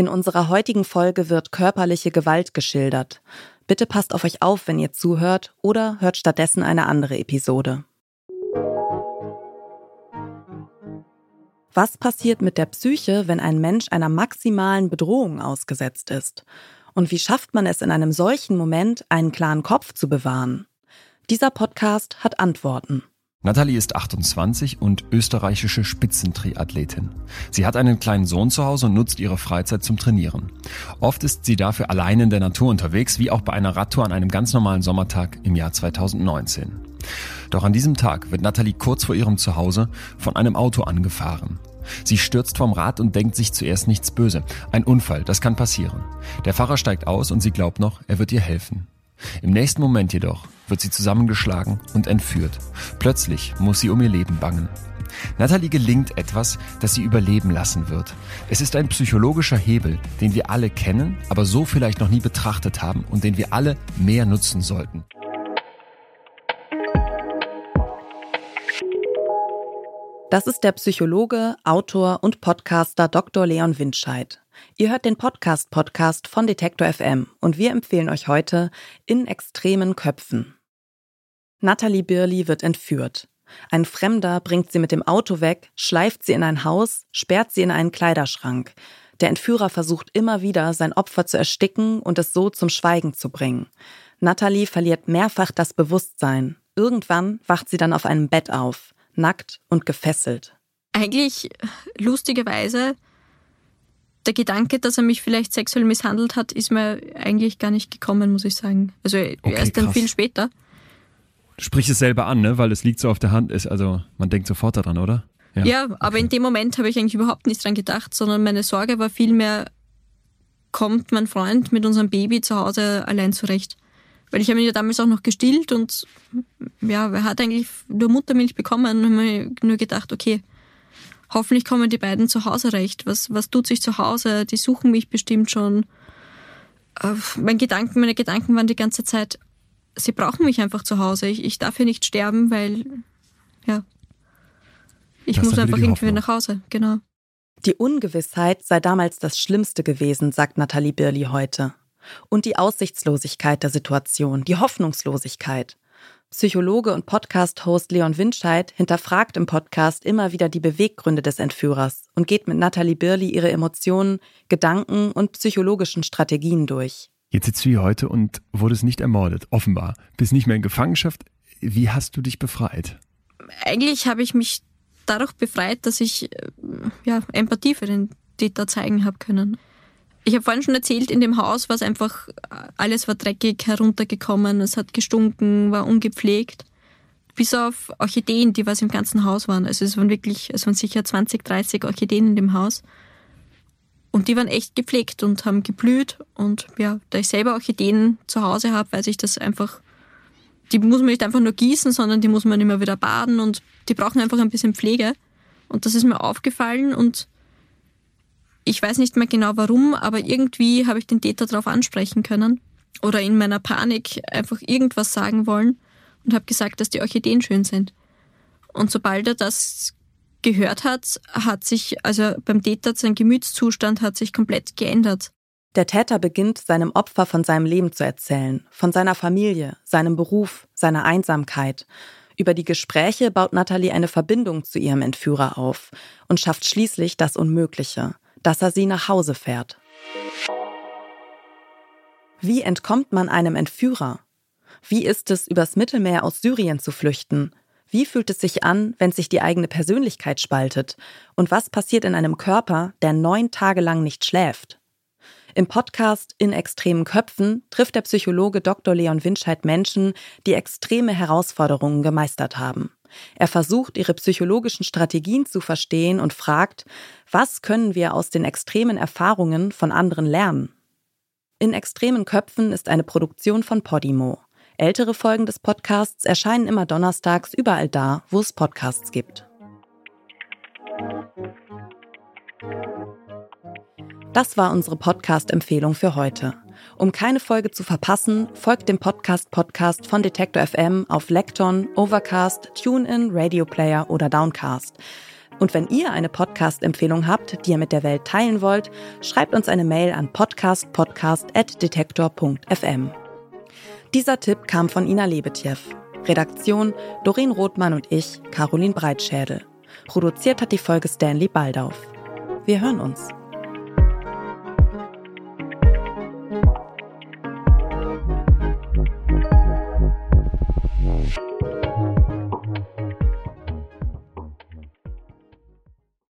In unserer heutigen Folge wird körperliche Gewalt geschildert. Bitte passt auf euch auf, wenn ihr zuhört oder hört stattdessen eine andere Episode. Was passiert mit der Psyche, wenn ein Mensch einer maximalen Bedrohung ausgesetzt ist? Und wie schafft man es in einem solchen Moment, einen klaren Kopf zu bewahren? Dieser Podcast hat Antworten. Natalie ist 28 und österreichische Spitzentriathletin. Sie hat einen kleinen Sohn zu Hause und nutzt ihre Freizeit zum Trainieren. Oft ist sie dafür allein in der Natur unterwegs, wie auch bei einer Radtour an einem ganz normalen Sommertag im Jahr 2019. Doch an diesem Tag wird Natalie kurz vor ihrem Zuhause von einem Auto angefahren. Sie stürzt vom Rad und denkt sich zuerst nichts böse. Ein Unfall, das kann passieren. Der Fahrer steigt aus und sie glaubt noch, er wird ihr helfen. Im nächsten Moment jedoch wird sie zusammengeschlagen und entführt. Plötzlich muss sie um ihr Leben bangen. Natalie gelingt etwas, das sie überleben lassen wird. Es ist ein psychologischer Hebel, den wir alle kennen, aber so vielleicht noch nie betrachtet haben und den wir alle mehr nutzen sollten. Das ist der Psychologe, Autor und Podcaster Dr. Leon Windscheid. Ihr hört den Podcast-Podcast von Detektor FM und wir empfehlen euch heute In extremen Köpfen. Natalie Birli wird entführt. Ein Fremder bringt sie mit dem Auto weg, schleift sie in ein Haus, sperrt sie in einen Kleiderschrank. Der Entführer versucht immer wieder, sein Opfer zu ersticken und es so zum Schweigen zu bringen. Natalie verliert mehrfach das Bewusstsein. Irgendwann wacht sie dann auf einem Bett auf, nackt und gefesselt. Eigentlich lustigerweise der Gedanke, dass er mich vielleicht sexuell misshandelt hat, ist mir eigentlich gar nicht gekommen, muss ich sagen. Also okay, erst dann krass. viel später. Du sprichst es selber an, ne? weil es liegt so auf der Hand ist. Also man denkt sofort daran, oder? Ja, ja aber okay. in dem Moment habe ich eigentlich überhaupt nicht dran gedacht, sondern meine Sorge war vielmehr, kommt mein Freund mit unserem Baby zu Hause allein zurecht? Weil ich habe ihn ja damals auch noch gestillt und ja, er hat eigentlich nur Muttermilch bekommen und habe nur gedacht, okay, hoffentlich kommen die beiden zu Hause recht. Was, was tut sich zu Hause? Die suchen mich bestimmt schon. Äh, mein Gedanken, meine Gedanken waren die ganze Zeit, sie brauchen mich einfach zu Hause. Ich, ich darf hier nicht sterben, weil, ja, ich das muss einfach irgendwie nach Hause, genau. Die Ungewissheit sei damals das Schlimmste gewesen, sagt Nathalie Birli heute. Und die Aussichtslosigkeit der Situation, die Hoffnungslosigkeit. Psychologe und Podcast-Host Leon Windscheid hinterfragt im Podcast immer wieder die Beweggründe des Entführers und geht mit Nathalie Birli ihre Emotionen, Gedanken und psychologischen Strategien durch. Jetzt sitzt du hier heute und wurdest nicht ermordet, offenbar. Bist nicht mehr in Gefangenschaft. Wie hast du dich befreit? Eigentlich habe ich mich dadurch befreit, dass ich äh, ja, Empathie für den Täter zeigen habe können. Ich habe vorhin schon erzählt, in dem Haus war es einfach, alles war dreckig heruntergekommen, es hat gestunken, war ungepflegt. Bis auf Orchideen, die was im ganzen Haus waren. Also es waren wirklich, es waren sicher 20, 30 Orchideen in dem Haus. Und die waren echt gepflegt und haben geblüht. Und ja, da ich selber Orchideen zu Hause habe, weiß ich das einfach. Die muss man nicht einfach nur gießen, sondern die muss man immer wieder baden und die brauchen einfach ein bisschen Pflege. Und das ist mir aufgefallen und ich weiß nicht mehr genau warum, aber irgendwie habe ich den Täter darauf ansprechen können oder in meiner Panik einfach irgendwas sagen wollen und habe gesagt, dass die Orchideen schön sind. Und sobald er das gehört hat, hat sich, also beim Täter, sein Gemütszustand hat sich komplett geändert. Der Täter beginnt seinem Opfer von seinem Leben zu erzählen, von seiner Familie, seinem Beruf, seiner Einsamkeit. Über die Gespräche baut Natalie eine Verbindung zu ihrem Entführer auf und schafft schließlich das Unmögliche, dass er sie nach Hause fährt. Wie entkommt man einem Entführer? Wie ist es, übers Mittelmeer aus Syrien zu flüchten? Wie fühlt es sich an, wenn sich die eigene Persönlichkeit spaltet? Und was passiert in einem Körper, der neun Tage lang nicht schläft? Im Podcast In extremen Köpfen trifft der Psychologe Dr. Leon Winscheid Menschen, die extreme Herausforderungen gemeistert haben. Er versucht, ihre psychologischen Strategien zu verstehen und fragt, was können wir aus den extremen Erfahrungen von anderen lernen? In extremen Köpfen ist eine Produktion von Podimo. Ältere Folgen des Podcasts erscheinen immer donnerstags überall da, wo es Podcasts gibt. Das war unsere Podcast-Empfehlung für heute. Um keine Folge zu verpassen, folgt dem Podcast Podcast von Detektor FM auf Lekton, Overcast, TuneIn, Radio Player oder Downcast. Und wenn ihr eine Podcast-Empfehlung habt, die ihr mit der Welt teilen wollt, schreibt uns eine Mail an podcastpodcast.detektor.fm. Dieser Tipp kam von Ina Lebetjew. Redaktion Doreen Rothmann und ich, Caroline Breitschädel. Produziert hat die Folge Stanley Baldauf. Wir hören uns.